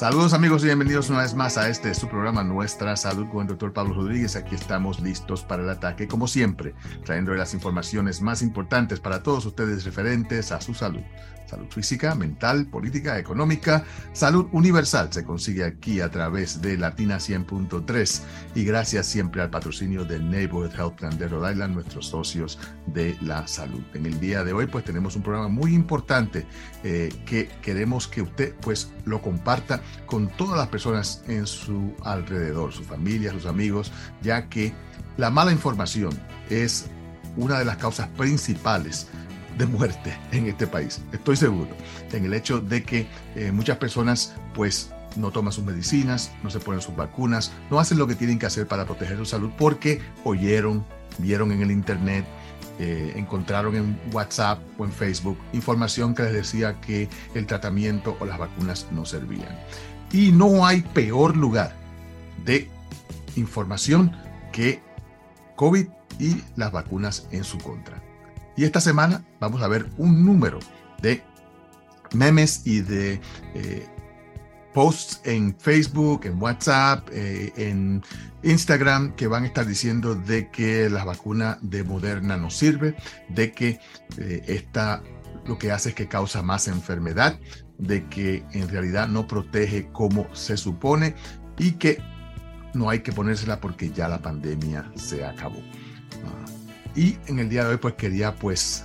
Saludos amigos y bienvenidos una vez más a este su programa Nuestra Salud con el doctor Pablo Rodríguez. Aquí estamos listos para el ataque, como siempre, trayendo las informaciones más importantes para todos ustedes referentes a su salud. Salud física, mental, política, económica, salud universal se consigue aquí a través de Latina 100.3 y gracias siempre al patrocinio del Neighborhood Health Plan de Rhode Island, nuestros socios de la salud. En el día de hoy pues tenemos un programa muy importante eh, que queremos que usted pues lo comparta con todas las personas en su alrededor, su familia, sus amigos, ya que la mala información es una de las causas principales de muerte en este país. Estoy seguro en el hecho de que eh, muchas personas pues no toman sus medicinas, no se ponen sus vacunas, no hacen lo que tienen que hacer para proteger su salud porque oyeron, vieron en el internet, eh, encontraron en WhatsApp o en Facebook información que les decía que el tratamiento o las vacunas no servían. Y no hay peor lugar de información que COVID y las vacunas en su contra. Y esta semana vamos a ver un número de memes y de eh, posts en Facebook, en WhatsApp, eh, en Instagram que van a estar diciendo de que la vacuna de Moderna no sirve, de que eh, esta lo que hace es que causa más enfermedad, de que en realidad no protege como se supone y que no hay que ponérsela porque ya la pandemia se acabó. Ah, y en el día de hoy pues quería pues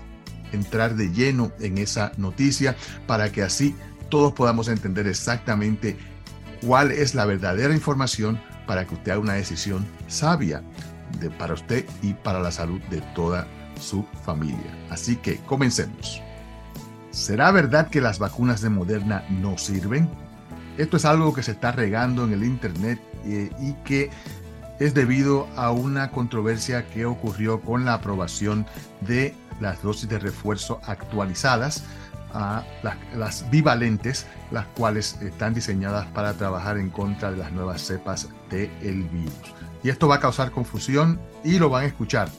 entrar de lleno en esa noticia para que así todos podamos entender exactamente cuál es la verdadera información para que usted haga una decisión sabia para usted y para la salud de toda su familia. Así que comencemos. ¿Será verdad que las vacunas de Moderna no sirven? Esto es algo que se está regando en el Internet eh, y que es debido a una controversia que ocurrió con la aprobación de las dosis de refuerzo actualizadas, las, bivalentes, las cuales están diseñadas para trabajar en contra de las nuevas cepas del virus. Y esto va a causar confusión y lo van a escuchar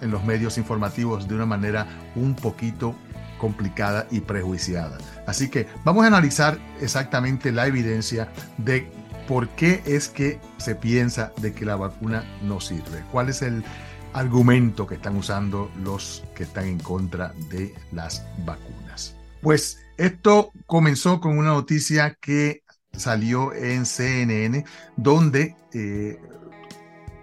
en los medios informativos de una manera un poquito complicada y prejuiciada. Así que vamos a analizar exactamente la evidencia de por qué es que se piensa de que la vacuna no sirve. ¿Cuál es el argumento que están usando los que están en contra de las vacunas? Pues esto comenzó con una noticia que salió en CNN, donde eh,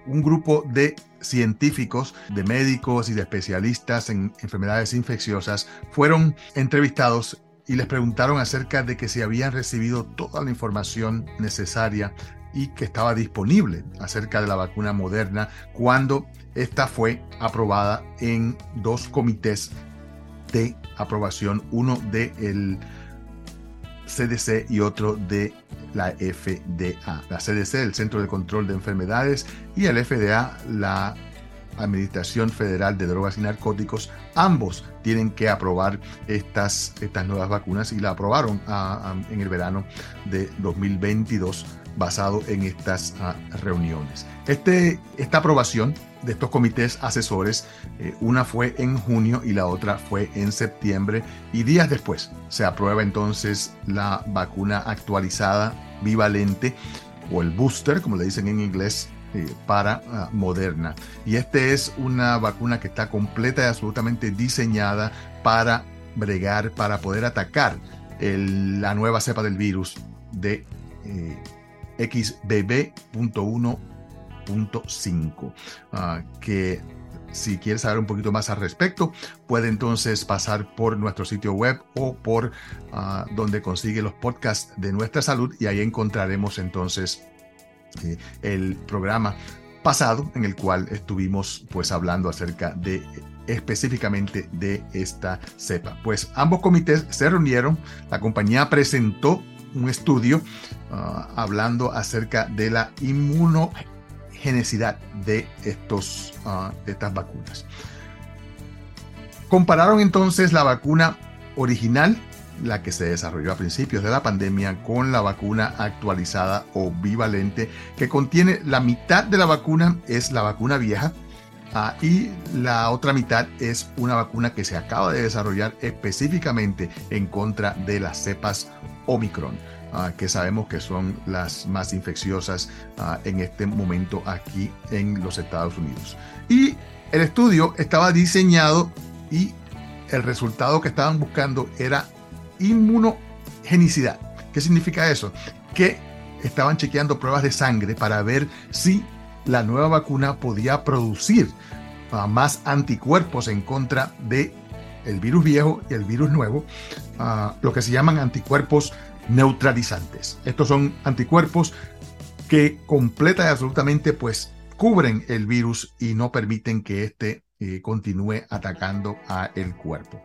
un grupo de científicos, de médicos y de especialistas en enfermedades infecciosas fueron entrevistados y les preguntaron acerca de que si habían recibido toda la información necesaria y que estaba disponible acerca de la vacuna moderna cuando esta fue aprobada en dos comités de aprobación, uno del CDC y otro de la FDA. La CDC, el Centro de Control de Enfermedades, y el FDA, la Administración Federal de Drogas y Narcóticos, ambos tienen que aprobar estas, estas nuevas vacunas y la aprobaron en el verano de 2022 basado en estas ah, reuniones. Este, esta aprobación de estos comités asesores, eh, una fue en junio y la otra fue en septiembre y días después se aprueba entonces la vacuna actualizada bivalente o el booster, como le dicen en inglés, eh, para ah, Moderna. Y esta es una vacuna que está completa y absolutamente diseñada para bregar, para poder atacar la nueva cepa del virus de eh, XBB.1.5, ah, que si quieres saber un poquito más al respecto, puede entonces pasar por nuestro sitio web o por ah, donde consigue los podcasts de nuestra salud y ahí encontraremos entonces eh, el programa pasado en el cual estuvimos pues hablando acerca de específicamente de esta cepa. Pues ambos comités se reunieron, la compañía presentó un estudio ah, hablando acerca de la estos, ah, de estas vacunas. Compararon entonces la vacuna original, la que se desarrolló a principios de la pandemia, con la vacuna actualizada o bivalente, que contiene la mitad de la vacuna es la vacuna vieja, Ah, y la otra mitad es una vacuna que se acaba de desarrollar específicamente en contra de las cepas Omicron. Que sabemos que son las más infecciosas en este momento aquí en los Estados Unidos. Y el estudio estaba diseñado y el resultado que estaban buscando era inmunogenicidad. ¿Qué significa eso? Que estaban chequeando pruebas de sangre para ver si la nueva vacuna podía producir uh, más anticuerpos en contra de el virus viejo y el virus nuevo, lo que se llaman anticuerpos neutralizantes. Estos son anticuerpos que completa y absolutamente pues cubren el virus y no permiten que éste eh, continúe atacando a el cuerpo.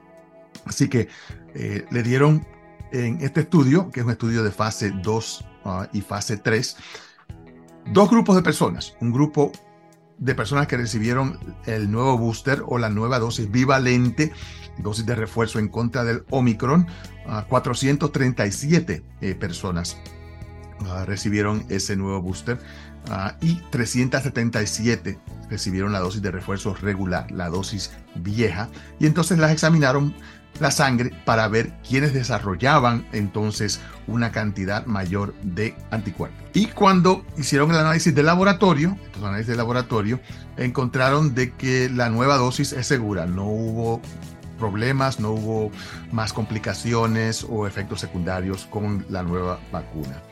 Así que eh, le dieron en este estudio, que es un estudio de fase 2 ah, y fase 3, dos grupos de personas. Un grupo de personas que recibieron el nuevo booster o la nueva dosis bivalente, dosis de refuerzo en contra del Omicron, 437 ah, eh, personas ah, recibieron ese nuevo booster y 377 recibieron la dosis de refuerzo regular, la dosis vieja, y entonces las examinaron la sangre para ver quiénes desarrollaban entonces una cantidad mayor de anticuerpos. Y cuando hicieron el análisis de laboratorio, análisis de laboratorio, encontraron de que la nueva dosis es segura, no hubo problemas, no hubo más complicaciones o efectos secundarios con la nueva vacuna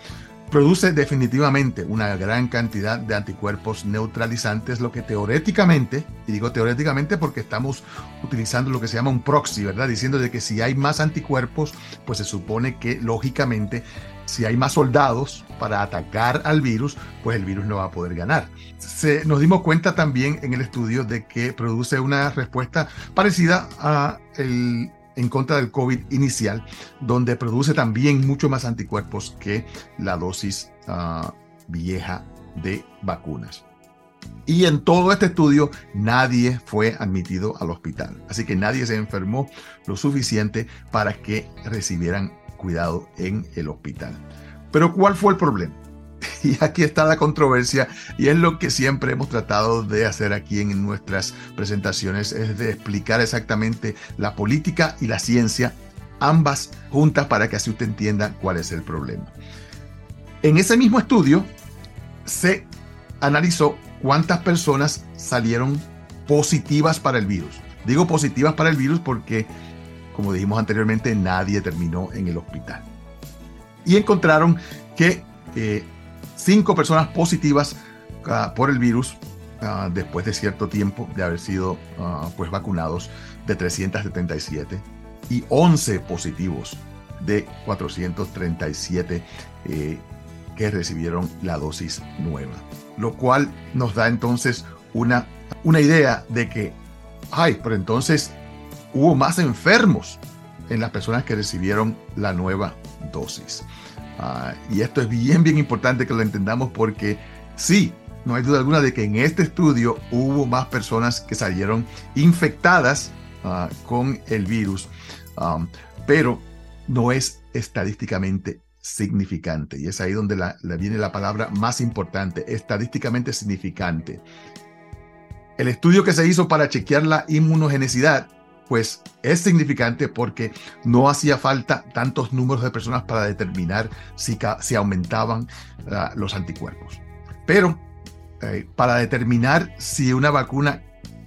produce definitivamente una gran cantidad de anticuerpos neutralizantes, lo que teóricamente, y digo teóricamente porque estamos utilizando lo que se llama un proxy, ¿verdad? Diciendo de que si hay más anticuerpos, pues se supone que lógicamente si hay más soldados para atacar al virus, pues el virus no va a poder ganar. Se, nos dimos cuenta también en el estudio de que produce una respuesta parecida a el en contra del COVID inicial, donde produce también mucho más anticuerpos que la dosis ah, vieja de vacunas. Y en todo este estudio nadie fue admitido al hospital. Así que nadie se enfermó lo suficiente para que recibieran cuidado en el hospital. Pero ¿cuál fue el problema? Y aquí está la controversia y es lo que siempre hemos tratado de hacer aquí en nuestras presentaciones, es de explicar exactamente la política y la ciencia, ambas juntas para que así usted entienda cuál es el problema. En ese mismo estudio se analizó cuántas personas salieron positivas para el virus. Digo positivas para el virus porque, como dijimos anteriormente, nadie terminó en el hospital. Y encontraron que eh, cinco personas positivas ah, por el virus ah, después de cierto tiempo de haber sido ah, pues vacunados de 377 y 11 positivos de 437 eh, que recibieron la dosis nueva. Lo cual nos da entonces una, una idea de que, ay, pero entonces hubo más enfermos en las personas que recibieron la nueva dosis. Ah, y esto es bien, bien importante que lo entendamos porque sí, no hay duda alguna de que en este estudio hubo más personas que salieron infectadas ah, con el virus, pero no es estadísticamente significante. Y es ahí donde viene la palabra más importante, estadísticamente significante. El estudio que se hizo para chequear la inmunogenicidad pues es significante porque no hacía falta tantos números de personas para determinar si, si aumentaban ah, los anticuerpos. Pero eh, para determinar si una vacuna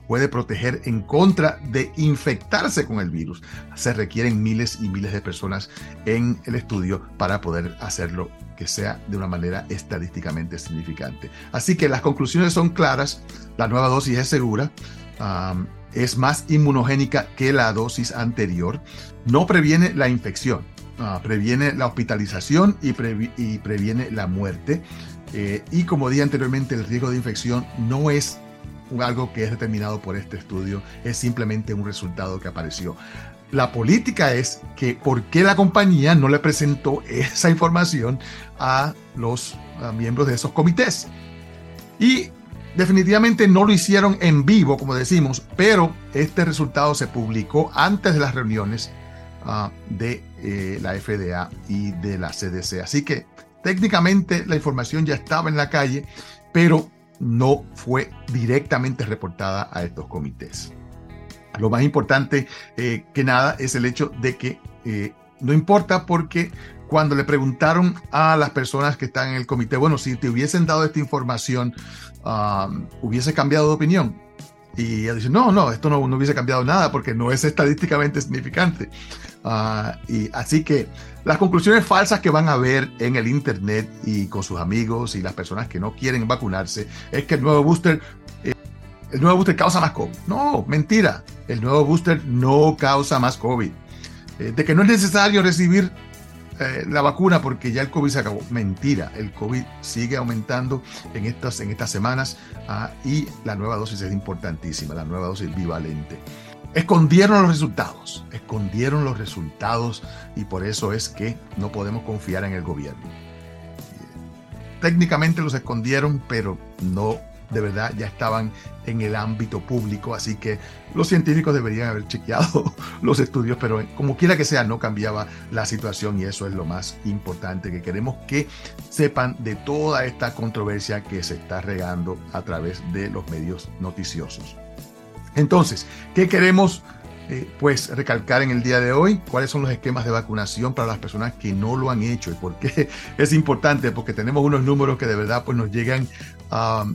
puede proteger en contra de infectarse con el virus, se requieren miles y miles de personas en el estudio para poder hacerlo que sea de una manera estadísticamente significante. Así que las conclusiones son claras, la nueva dosis es segura, es más inmunogénica que la dosis anterior, no previene la infección, previene la hospitalización y, previene la muerte. Eh, y como dije anteriormente, el riesgo de infección no es algo que es determinado por este estudio, es simplemente un resultado que apareció. La política es que por qué la compañía no le presentó esa información a los miembros de esos comités. Y Definitivamente no lo hicieron en vivo, como decimos, pero este resultado se publicó antes de las reuniones ah, de eh, la FDA y de la CDC. Así que técnicamente la información ya estaba en la calle, pero no fue directamente reportada a estos comités. Lo más importante eh, que nada es el hecho de que eh, no importa porque cuando le preguntaron a las personas que están en el comité, bueno, si te hubiesen dado esta información, um, hubiese cambiado de opinión. Y ella dice, no, no, esto no, hubiese cambiado nada porque no es estadísticamente significante. Uh, y así que las conclusiones falsas que van a ver en el Internet y con sus amigos y las personas que no quieren vacunarse es que el nuevo booster, eh, el nuevo booster causa más COVID. No, mentira. El nuevo booster no causa más COVID. Eh, de que no es necesario recibir eh, la vacuna porque ya el COVID se acabó. Mentira, el COVID sigue aumentando en estas, en estas semanas ah, y la nueva dosis es importantísima, la nueva dosis bivalente. Escondieron los resultados, escondieron los resultados y por eso es que no podemos confiar en el gobierno. Técnicamente los escondieron, pero no de verdad ya estaban en el ámbito público, así que los científicos deberían haber chequeado los estudios, pero como quiera que sea, no cambiaba la situación y eso es lo más importante, que queremos que sepan de toda esta controversia que se está regando a través de los medios noticiosos. Entonces, ¿qué queremos? Eh, pues recalcar en el día de hoy cuáles son los esquemas de vacunación para las personas que no lo han hecho y por qué es importante, porque tenemos unos números que de verdad pues nos llegan a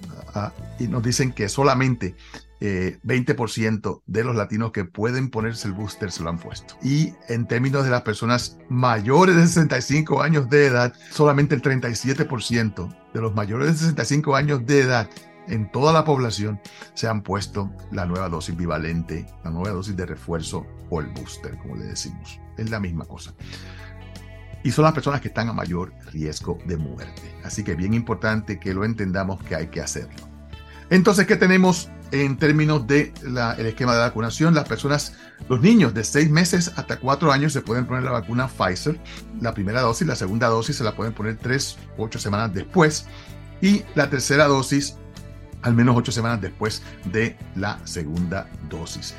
y nos dicen que solamente 20% eh, de los latinos que pueden ponerse el booster se lo han puesto. Y en términos de las personas mayores de 65 años de edad, solamente el 37% de los mayores de 65 años de edad en toda la población se han puesto la nueva dosis bivalente, la nueva dosis de refuerzo o el booster, como le decimos. Es la misma cosa. Y son las personas que están a mayor riesgo de muerte. Así que bien importante que lo entendamos que hay que hacerlo. Entonces, ¿qué tenemos en términos del el esquema de vacunación? Las personas, los niños de 6 meses hasta 4 años se pueden poner la vacuna Pfizer, la primera dosis, la segunda dosis se la pueden poner 3 o 8 semanas después y la tercera dosis al menos 8 semanas después de la segunda dosis.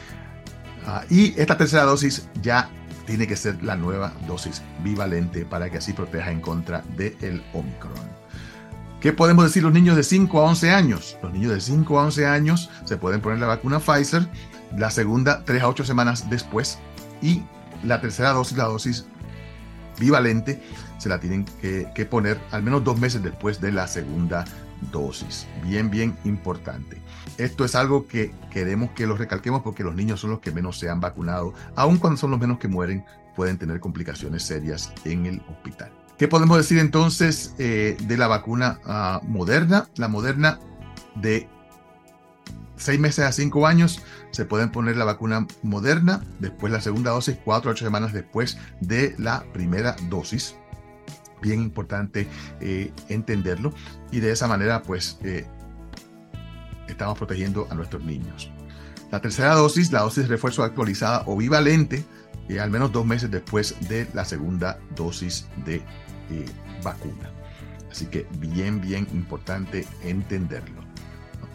Ah, y esta tercera dosis ya tiene que ser la nueva dosis bivalente para que así proteja en contra del Omicron. ¿Qué podemos decir los niños de 5 a 11 años? Los niños de 5 a 11 años se pueden poner la vacuna Pfizer, la segunda 3 a 8 semanas después y la tercera dosis, la dosis bivalente, se la tienen que, que poner al menos dos meses después de la segunda dosis. Bien, bien importante. Esto es algo que queremos que lo recalquemos porque los niños son los que menos se han vacunado, aun cuando son los menos que mueren, pueden tener complicaciones serias en el hospital. ¿Qué podemos decir entonces eh, de la vacuna ah, moderna? La moderna de seis meses a cinco años se pueden poner la vacuna moderna, después la segunda dosis, cuatro a ocho semanas después de la primera dosis. Bien importante eh, entenderlo y de esa manera pues eh, estamos protegiendo a nuestros niños. La tercera dosis, la dosis de refuerzo actualizada o bivalente, al menos dos meses después de la segunda dosis de eh, vacuna. Así que bien, bien importante entenderlo.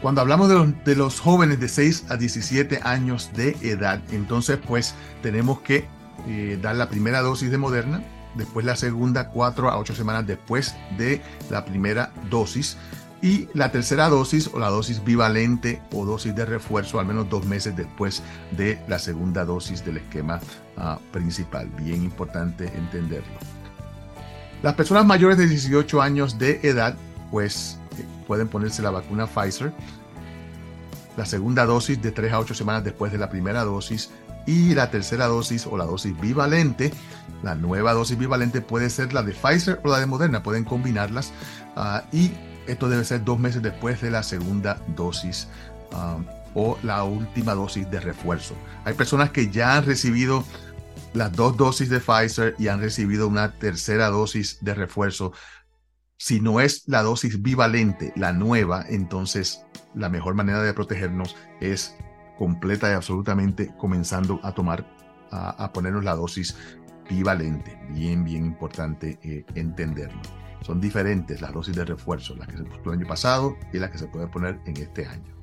Cuando hablamos de los, de los, jóvenes de 6 a 17 años de edad, entonces pues tenemos que eh, dar la primera dosis de Moderna, después la segunda 4 a 8 semanas después de la primera dosis y la tercera dosis o la dosis bivalente o dosis de refuerzo al menos dos meses después de la segunda dosis del esquema ah, principal. Bien importante entenderlo. Las personas mayores de 18 años de edad, pues eh, pueden ponerse la vacuna Pfizer, la segunda dosis de 3 a 8 semanas después de la primera dosis y la tercera dosis o la dosis bivalente. La nueva dosis bivalente puede ser la de Pfizer o la de Moderna, pueden combinarlas ah, y esto debe ser dos meses después de la segunda dosis ah, o la última dosis de refuerzo. Hay personas que ya han recibido las dos dosis de Pfizer y han recibido una tercera dosis de refuerzo. Si no es la dosis bivalente, la nueva, entonces la mejor manera de protegernos es completa y absolutamente comenzando a tomar, a, ponernos la dosis bivalente. Bien, bien importante eh, entenderlo. Son diferentes las dosis de refuerzo, las que se puso el año pasado y las que se pueden poner en este año.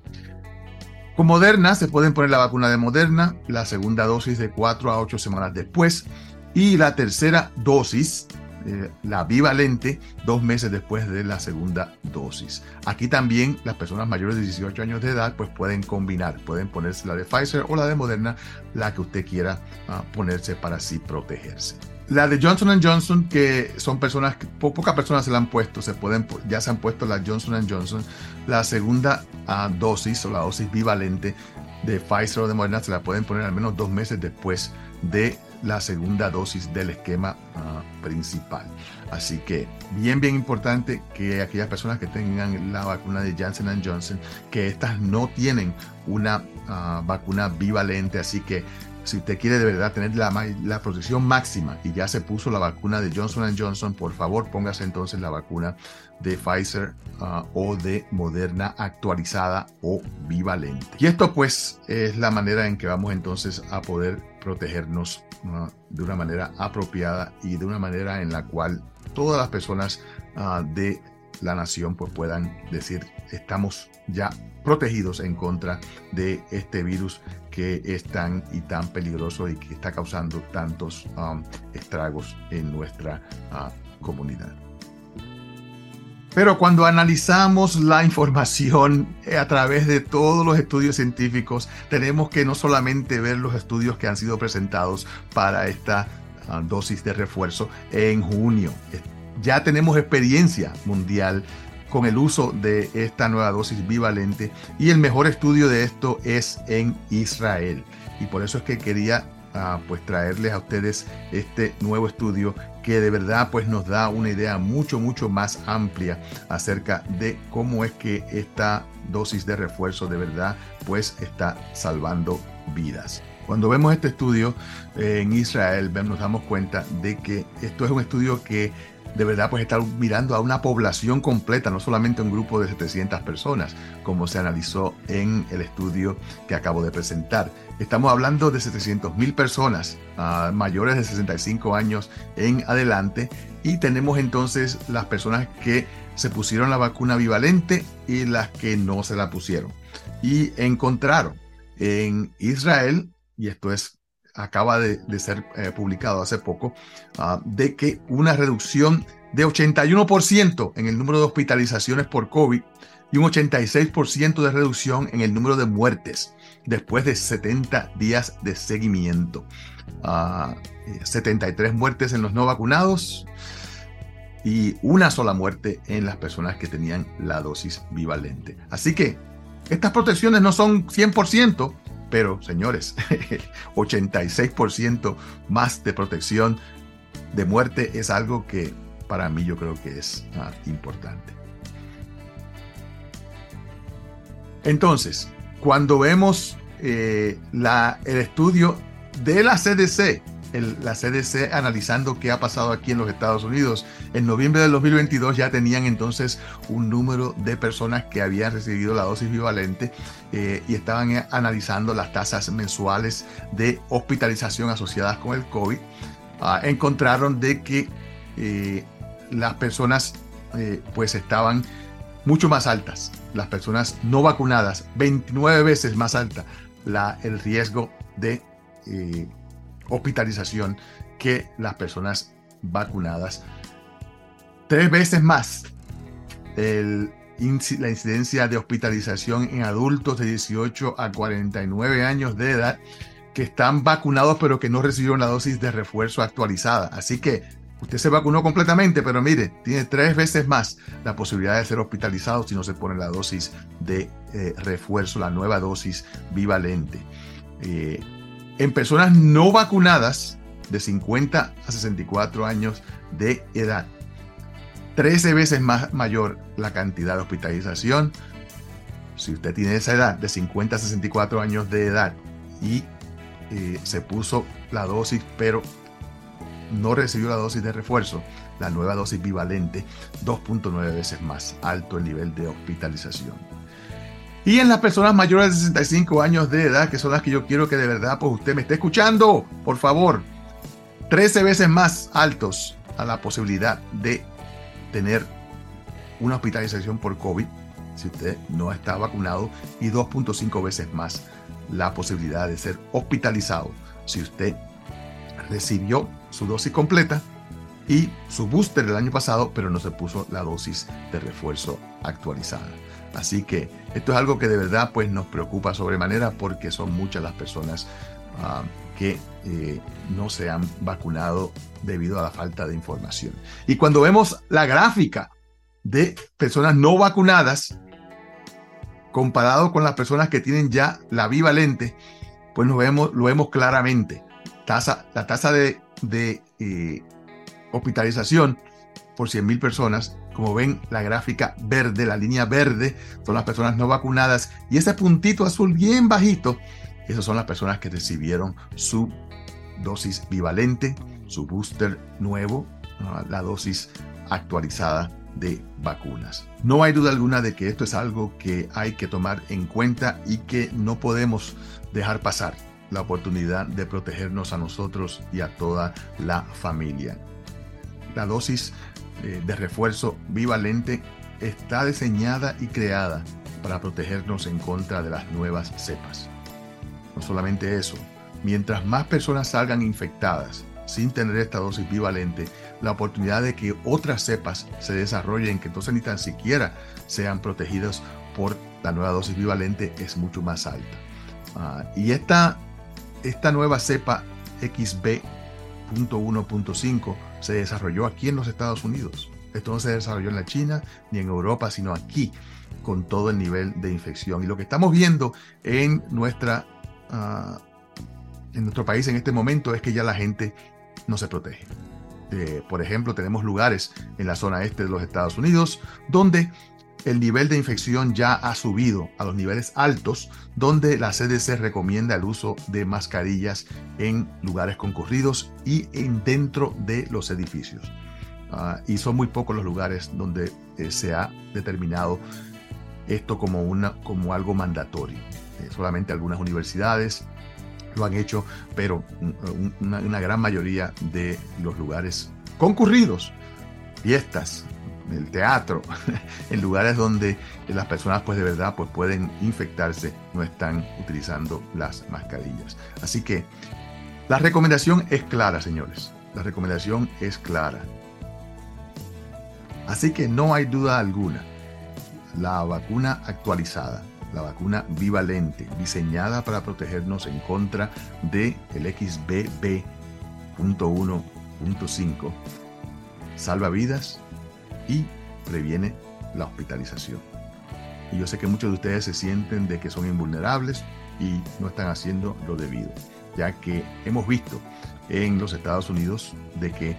Con Moderna se pueden poner la vacuna de Moderna, la segunda dosis de 4 a 8 semanas después y la tercera dosis eh, la bivalente dos meses después de la segunda dosis. Aquí también las personas mayores de 18 años de edad pues pueden combinar, pueden ponerse la de Pfizer o la de Moderna, la que usted quiera ah, ponerse para así protegerse. La de Johnson Johnson, que son personas, que pocas personas se la han puesto, se pueden, ya se han puesto la Johnson Johnson, la segunda ah, dosis o la dosis bivalente de Pfizer o de Moderna se la pueden poner al menos dos meses después de la segunda dosis del esquema ah, principal. Así que bien, bien importante que aquellas personas que tengan la vacuna de Johnson Johnson, que estas no tienen una ah, vacuna bivalente, así que si usted quiere de verdad tener la, la, protección máxima y ya se puso la vacuna de Johnson Johnson, por favor póngase entonces la vacuna de Pfizer ah, o de Moderna actualizada o bivalente. Y esto pues es la manera en que vamos entonces a poder protegernos de una manera apropiada y de una manera en la cual todas las personas ah, de la nación pues puedan decir estamos ya protegidos en contra de este virus que es tan y tan peligroso y que está causando tantos um, estragos en nuestra uh, comunidad. Pero cuando analizamos la información eh, a través de todos los estudios científicos, tenemos que no solamente ver los estudios que han sido presentados para esta uh, dosis de refuerzo en junio. Ya tenemos experiencia mundial con el uso de esta nueva dosis bivalente y el mejor estudio de esto es en Israel. Y por eso es que quería ah, pues traerles a ustedes este nuevo estudio que de verdad pues nos da una idea mucho mucho más amplia acerca de cómo es que esta dosis de refuerzo de verdad pues está salvando vidas. Cuando vemos este estudio eh, en Israel, nos damos cuenta de que esto es un estudio que de verdad pues estar mirando a una población completa, no solamente un grupo de 700 personas, como se analizó en el estudio que acabo de presentar. Estamos hablando de 700 mil personas ah, mayores de 65 años en adelante y tenemos entonces las personas que se pusieron la vacuna bivalente y las que no se la pusieron. Y encontraron en Israel, y esto es acaba de, ser eh, publicado hace poco, ah, de que una reducción de 81% en el número de hospitalizaciones por COVID y un 86% de reducción en el número de muertes después de 70 días de seguimiento. 73 ah, muertes en los no vacunados y una sola muerte en las personas que tenían la dosis bivalente. Así que estas protecciones no son 100%, pero, señores, 86% más de protección de muerte es algo que para mí yo creo que es ah, importante. Entonces, cuando vemos eh, el estudio de la CDC, la CDC analizando qué ha pasado aquí en los Estados Unidos. En noviembre del 2022 ya tenían entonces un número de personas que habían recibido la dosis bivalente eh, y estaban eh, analizando las tasas mensuales de hospitalización asociadas con el COVID. Ah, encontraron de que las personas pues estaban mucho más altas, las personas no vacunadas, 29 veces más alta el riesgo de hospitalización que las personas vacunadas. Tres veces más la incidencia de hospitalización en adultos de 18 a 49 años de edad que están vacunados pero que no recibieron la dosis de refuerzo actualizada. Así que usted se vacunó completamente, pero mire, tiene tres veces más la posibilidad de ser hospitalizado si no se pone la dosis de eh, refuerzo, la nueva dosis bivalente. Eh, en personas no vacunadas de 50 a 64 años de edad. 13 veces más mayor la cantidad de hospitalización. Si usted tiene esa edad de 50 a 64 años de edad y eh, se puso la dosis, pero no recibió la dosis de refuerzo, la nueva dosis bivalente, 2.9 veces más alto el nivel de hospitalización. Y en las personas mayores de 65 años de edad, que son las que yo quiero que de verdad pues usted me esté escuchando, por favor, 13 veces más altos a la posibilidad de tener una hospitalización por COVID si usted no está vacunado y 2.5 veces más la posibilidad de ser hospitalizado si usted recibió su dosis completa y su booster del año pasado, pero no se puso la dosis de refuerzo actualizada. Así que esto es algo que de verdad pues, nos preocupa sobremanera porque son muchas las personas ah, que eh, no se han vacunado debido a la falta de información. Y cuando vemos la gráfica de personas no vacunadas, comparado con las personas que tienen ya la bivalente, pues nos vemos, lo vemos claramente. Tasa, la tasa de, de eh, hospitalización por 100.000 personas, como ven la gráfica verde, la línea verde, son las personas no vacunadas. Y ese puntito azul bien bajito, esas son las personas que recibieron su dosis bivalente, su booster nuevo, la dosis actualizada de vacunas. No hay duda alguna de que esto es algo que hay que tomar en cuenta y que no podemos dejar pasar la oportunidad de protegernos a nosotros y a toda la familia. La dosis eh, de refuerzo bivalente está diseñada y creada para protegernos en contra de las nuevas cepas. No solamente eso, mientras más personas salgan infectadas sin tener esta dosis bivalente, la oportunidad de que otras cepas se desarrollen, que entonces ni tan siquiera sean protegidas por la nueva dosis bivalente, es mucho más alta. Ah, y esta, esta nueva cepa XB.1.5 se desarrolló aquí en los Estados Unidos. Esto no se desarrolló en la China ni en Europa, sino aquí, con todo el nivel de infección. Y lo que estamos viendo en, nuestra, ah, en nuestro país en este momento es que ya la gente no se protege. Eh, por ejemplo, tenemos lugares en la zona este de los Estados Unidos donde el nivel de infección ya ha subido a los niveles altos, donde la CDC recomienda el uso de mascarillas en lugares concurridos y en dentro de los edificios. Ah, y son muy pocos los lugares donde eh, se ha determinado esto como, una, como algo mandatorio. Eh, solamente algunas universidades lo han hecho, pero una, una gran mayoría de los lugares concurridos, fiestas, el teatro, en lugares donde las personas pues de verdad pues pueden infectarse, no están utilizando las mascarillas. Así que la recomendación es clara, señores. La recomendación es clara. Así que no hay duda alguna. La vacuna actualizada, la vacuna bivalente, diseñada para protegernos en contra de el XBB.1.5, salva vidas y previene la hospitalización. Y yo sé que muchos de ustedes se sienten de que son invulnerables y no están haciendo lo debido, ya que hemos visto en los Estados Unidos de que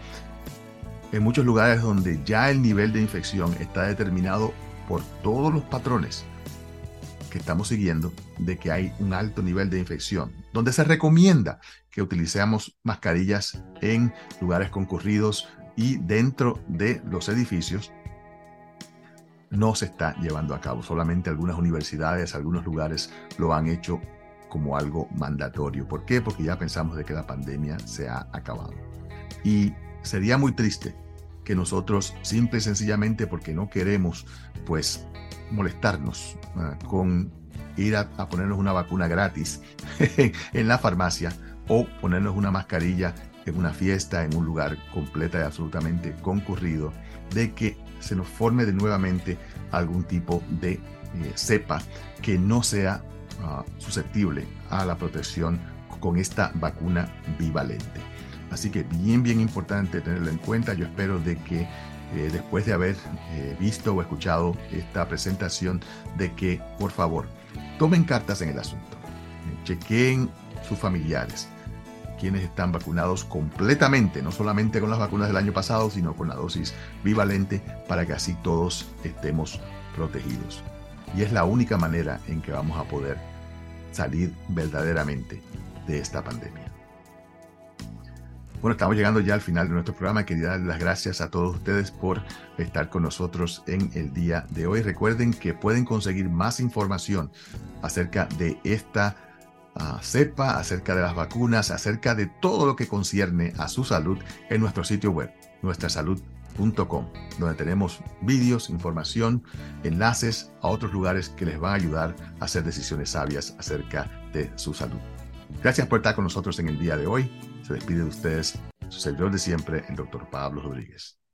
en muchos lugares donde ya el nivel de infección está determinado por todos los patrones que estamos siguiendo de que hay un alto nivel de infección, donde se recomienda que utilicemos mascarillas en lugares concurridos, y dentro de los edificios no se está llevando a cabo. Solamente algunas universidades, algunos lugares lo han hecho como algo mandatorio. ¿Por qué? Porque ya pensamos de que la pandemia se ha acabado. Y sería muy triste que nosotros, simple y sencillamente porque no queremos, pues, molestarnos ah, con ir a, a, ponernos una vacuna gratis en la farmacia o ponernos una mascarilla en una fiesta, en un lugar completa y absolutamente concurrido, de que se nos forme de nuevamente algún tipo de eh, cepa que no sea ah, susceptible a la protección con esta vacuna bivalente. Así que bien, bien importante tenerlo en cuenta. Yo espero de que eh, después de haber eh, visto o escuchado esta presentación, de que por favor tomen cartas en el asunto, chequeen sus familiares, quienes están vacunados completamente, no solamente con las vacunas del año pasado, sino con la dosis bivalente, para que así todos estemos protegidos. Y es la única manera en que vamos a poder salir verdaderamente de esta pandemia. Bueno, estamos llegando ya al final de nuestro programa. Quería dar las gracias a todos ustedes por estar con nosotros en el día de hoy. Recuerden que pueden conseguir más información acerca de esta sepa acerca de las vacunas, acerca de todo lo que concierne a su salud en nuestro sitio web, nuestrasalud.com, donde tenemos vídeos, información, enlaces a otros lugares que les van a ayudar a hacer decisiones sabias acerca de su salud. Gracias por estar con nosotros en el día de hoy. Se despide de ustedes Su servidor de siempre, el doctor Pablo Rodríguez.